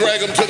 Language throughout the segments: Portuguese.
Drag them to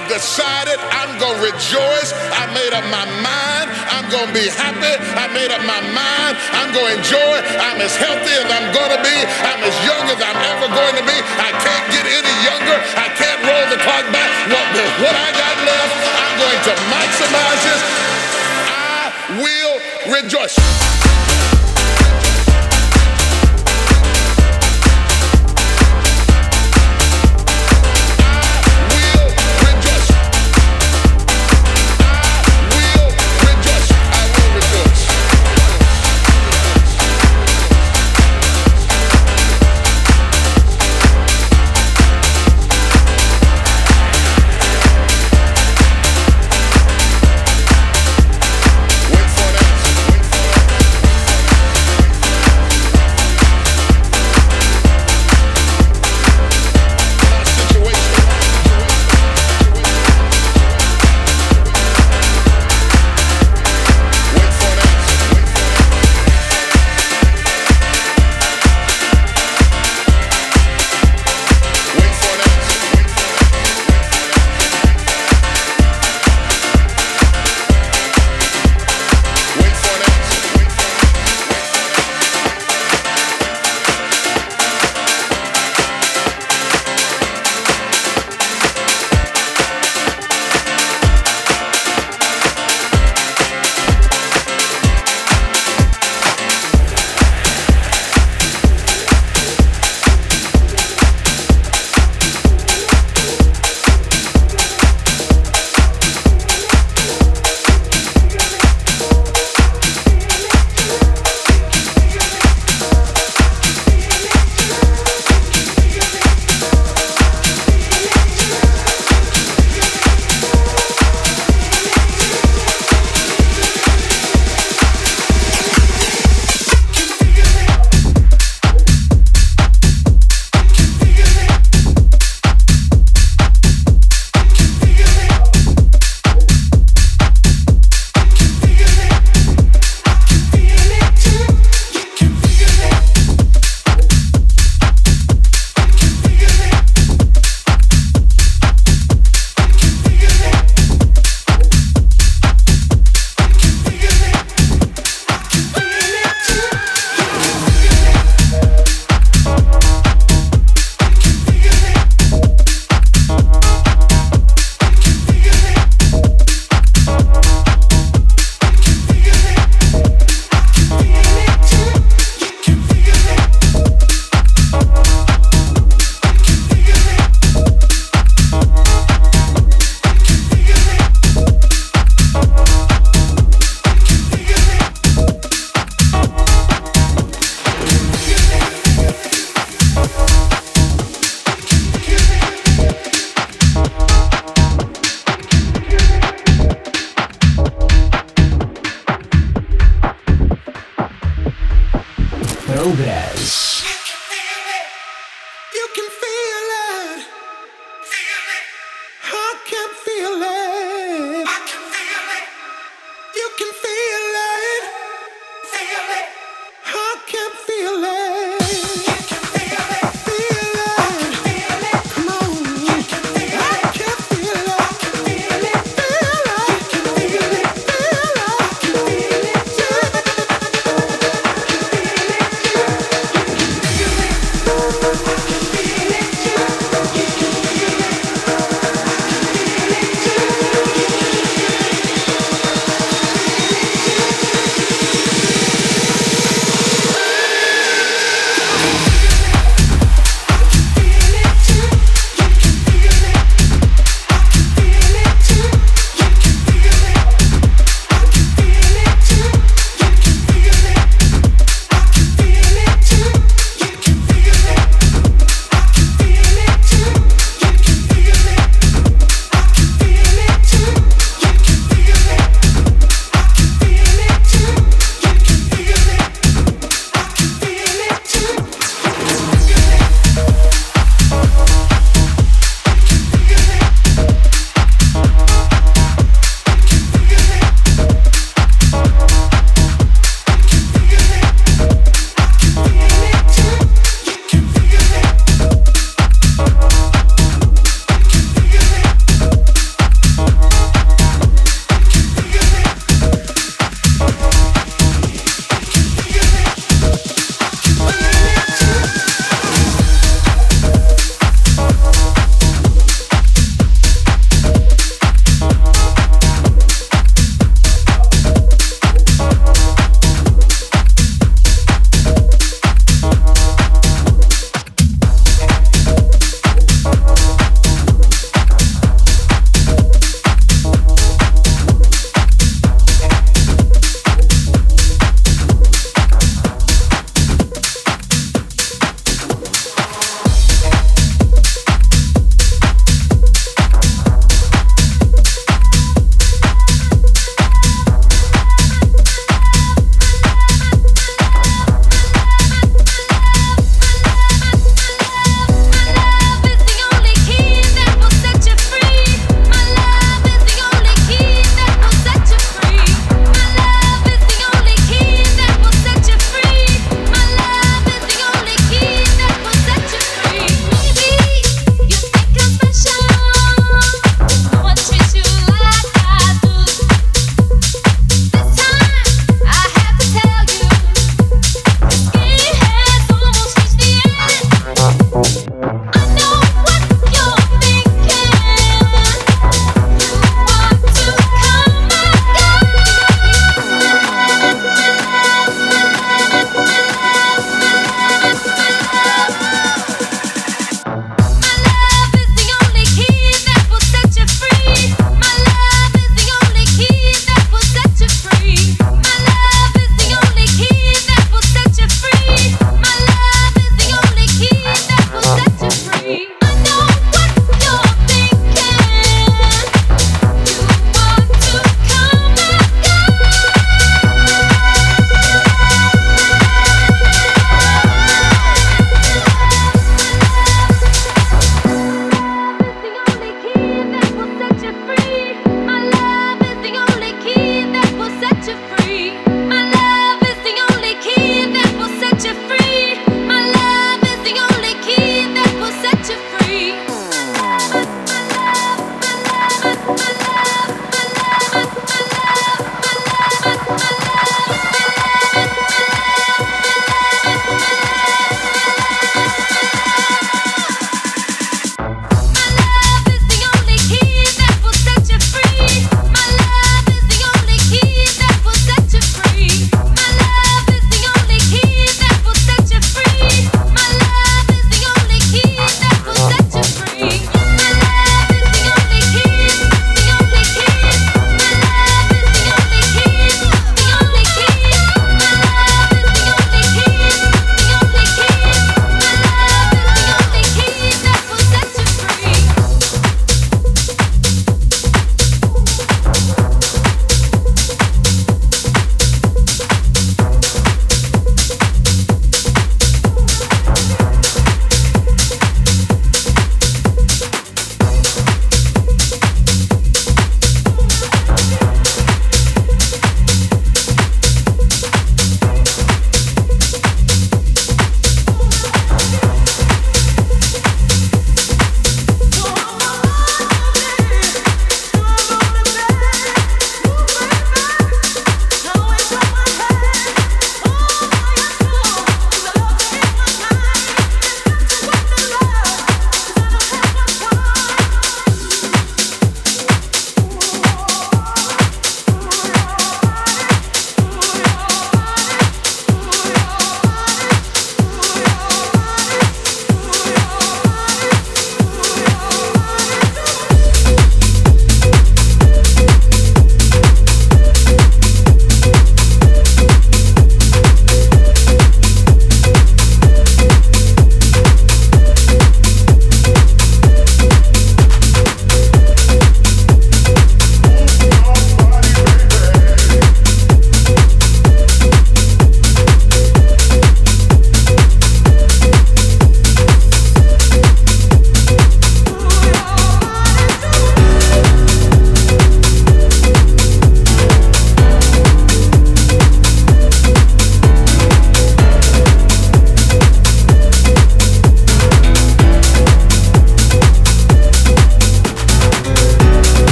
decided I'm going to rejoice. I made up my mind. I'm going to be happy. I made up my mind. I'm going to enjoy. I'm as healthy as I'm going to be. I'm as young as I'm ever going to be. I can't get any younger. I can't roll the clock back. What, what I got left, I'm going to maximize this. I will rejoice.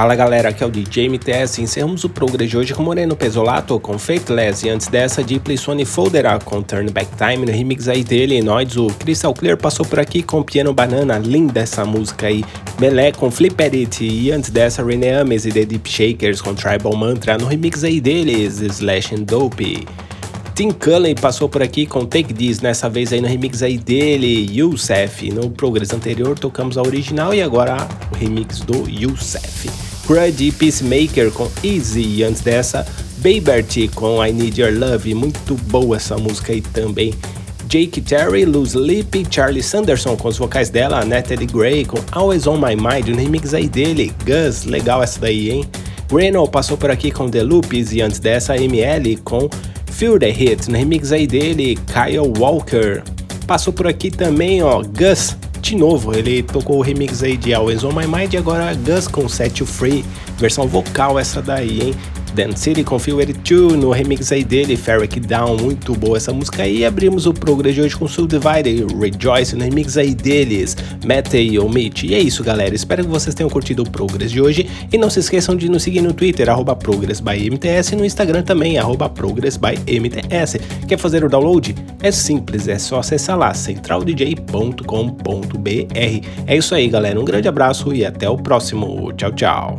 Fala galera, aqui é o DJ MTS. Encerramos o Progress de hoje com Moreno Pesolato com Faithless e antes dessa Deeply Sony Foldera com Turn Back Time no remix aí dele, e Noids. O Crystal Clear passou por aqui com Piano Banana, linda essa música aí. Melé com Flip It e antes dessa René Ames e The Deep Shakers com Tribal Mantra no remix aí deles, Slash and Dope. Tim Cullen passou por aqui com Take This, nessa vez aí no remix aí dele, Youssef. No Progress anterior tocamos a original e agora o remix do Youssef. Crud Peacemaker com Easy e antes dessa, Babert com I Need Your Love, muito boa essa música aí também. Jake Terry, Luz Lip, Charlie Sanderson com os vocais dela, Natalie Gray com Always On My Mind, no remix aí dele, Gus, legal essa daí, hein? Greno passou por aqui com The Loops e antes dessa ML com Feel the Hit, no remix aí dele, Kyle Walker. Passou por aqui também, ó, Gus, de novo, ele tocou o remix aí de Always On My Mind e agora Gus com Set You Free, versão vocal essa daí, hein? Dan City com Feel It Too, no remix aí dele, Ferric Down, muito boa essa música. E abrimos o Progress de hoje com Soul Divide, Rejoice, no remix aí deles, Mete ou Meet. E é isso, galera. Espero que vocês tenham curtido o Progress de hoje. E não se esqueçam de nos seguir no Twitter, ProgressByMTS, e no Instagram também, ProgressByMTS. Quer fazer o download? É simples, é só acessar lá, centraldj.com.br. É isso aí, galera. Um grande abraço e até o próximo. Tchau, tchau.